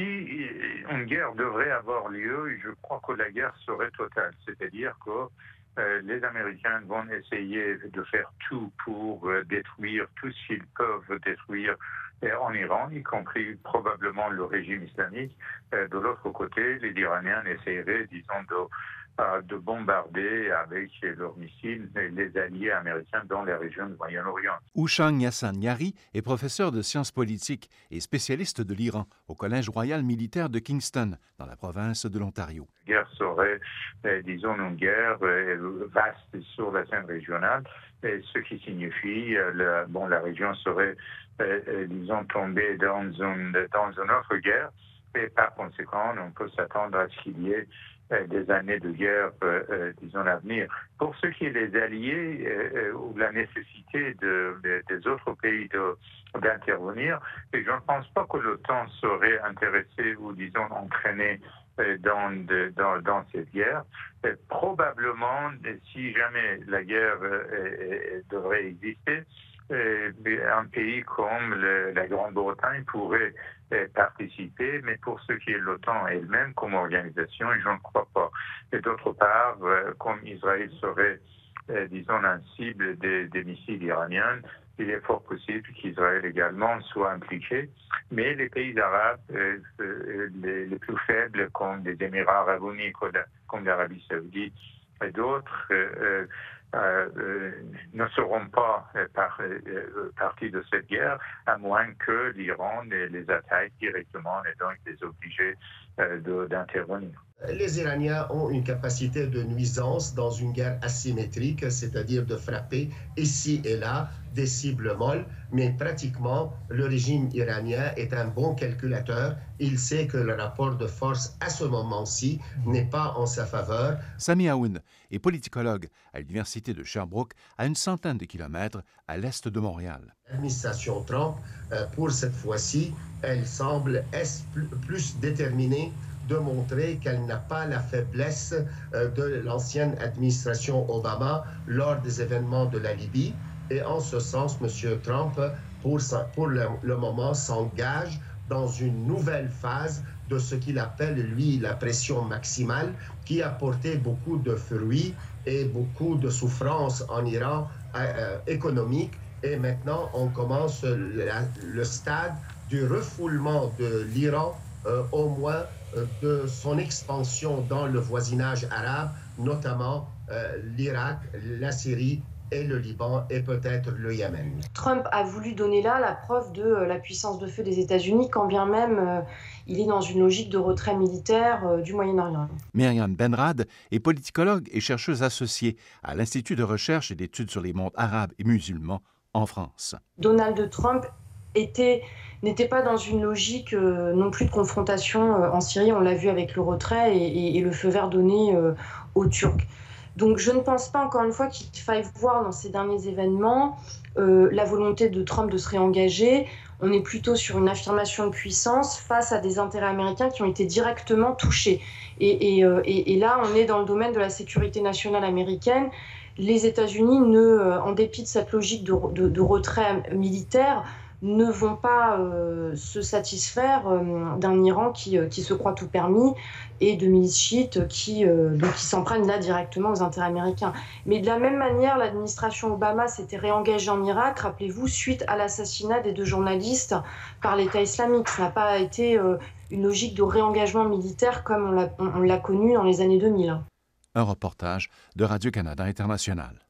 si une guerre devrait avoir lieu, je crois que la guerre serait totale. C'est-à-dire que les Américains vont essayer de faire tout pour détruire tout ce qu'ils peuvent détruire en Iran, y compris probablement le régime islamique. de l'autre côté, les Iraniens essaieraient, disons, de de bombarder avec leurs missiles les alliés américains dans les régions du Moyen-Orient. Ouchang Yassan Yari est professeur de sciences politiques et spécialiste de l'Iran au Collège royal militaire de Kingston, dans la province de l'Ontario. La guerre serait, euh, disons, une guerre euh, vaste sur la scène régionale, ce qui signifie que euh, bon, la région serait, disons, tombée dans une, dans une autre guerre. Et par conséquent, on peut s'attendre à ce qu'il y ait euh, des années de guerre, euh, euh, disons, à venir. Pour ce qui est des alliés ou la nécessité de, des autres pays d'intervenir, je ne pense pas que l'OTAN serait intéressé ou, disons, entraîné dans, dans, dans, cette guerre. probablement, si jamais la guerre devrait exister, un pays comme la Grande-Bretagne pourrait participer, mais pour ce qui est de l'OTAN elle-même comme organisation, je ne crois pas. Et d'autre part, euh, comme Israël serait, euh, disons, un cible des, missiles iraniens, il est fort possible qu'Israël également soit impliqué. Mais les pays arabes, euh, les, plus faibles, comme les Émirats arabes unis, comme l'Arabie saoudite et d'autres, euh, euh, ne seront pas euh, par, partie de cette guerre, à moins que l'Iran les, attaque directement et donc les oblige d'intervenir. Les Iraniens ont une capacité de nuisance dans une guerre asymétrique, c'est-à-dire de frapper ici et là des cibles molles, mais pratiquement le régime iranien est un bon calculateur. Il sait que le rapport de force à ce moment-ci n'est pas en sa faveur. Sami Aoun est politicologue à l'Université de Sherbrooke, à une centaine de kilomètres à l'est de Montréal. L'administration Trump, euh, pour cette fois-ci, elle semble plus déterminée de montrer qu'elle n'a pas la faiblesse euh, de l'ancienne administration Obama lors des événements de la Libye. Et en ce sens, M. Trump, pour, le moment, s'engage dans une nouvelle phase de ce qu'il appelle, lui, la pression maximale, qui a porté beaucoup de fruits et beaucoup de souffrances en Iran euh, euh, économique. Et maintenant, on commence le stade du refoulement de l'Iran, euh, au moins de son expansion dans le voisinage arabe, notamment l'Irak, la Syrie et le Liban et peut-être le Yémen. Trump a voulu donner là la preuve de euh, la puissance de feu des États-Unis, quand bien même euh, il est dans une logique de retrait militaire euh, du Moyen-Orient. Myriam Benrad est politicologue et chercheuse associée à l'Institut de recherche et d'études sur les mondes arabes et musulmans en France. Donald Trump était n'était pas dans une logique non plus de confrontation en Syrie, on l'a vu avec le retrait et, et, le feu vert donné aux Turcs. Donc je ne pense pas encore une fois qu'il faille voir dans ces derniers événements euh, la volonté de Trump de se réengager. On est plutôt sur une affirmation de puissance face à des intérêts américains qui ont été directement touchés. Et, euh, là, on est dans le domaine de la sécurité nationale américaine. Les États-Unis, euh, en dépit de cette logique de retrait militaire, ne vont pas euh, se satisfaire euh, d'un Iran qui, euh, qui, se croit tout permis et de milices chiites qui, qui s'en prennent là directement aux intérêts américains. Mais de la même manière, l'administration Obama s'était réengagée en Irak, rappelez-vous, suite à l'assassinat des deux journalistes par l'État islamique. Ça n'a pas été une logique de réengagement militaire comme on l'a connu dans les années 2000. Un reportage de Radio-Canada International.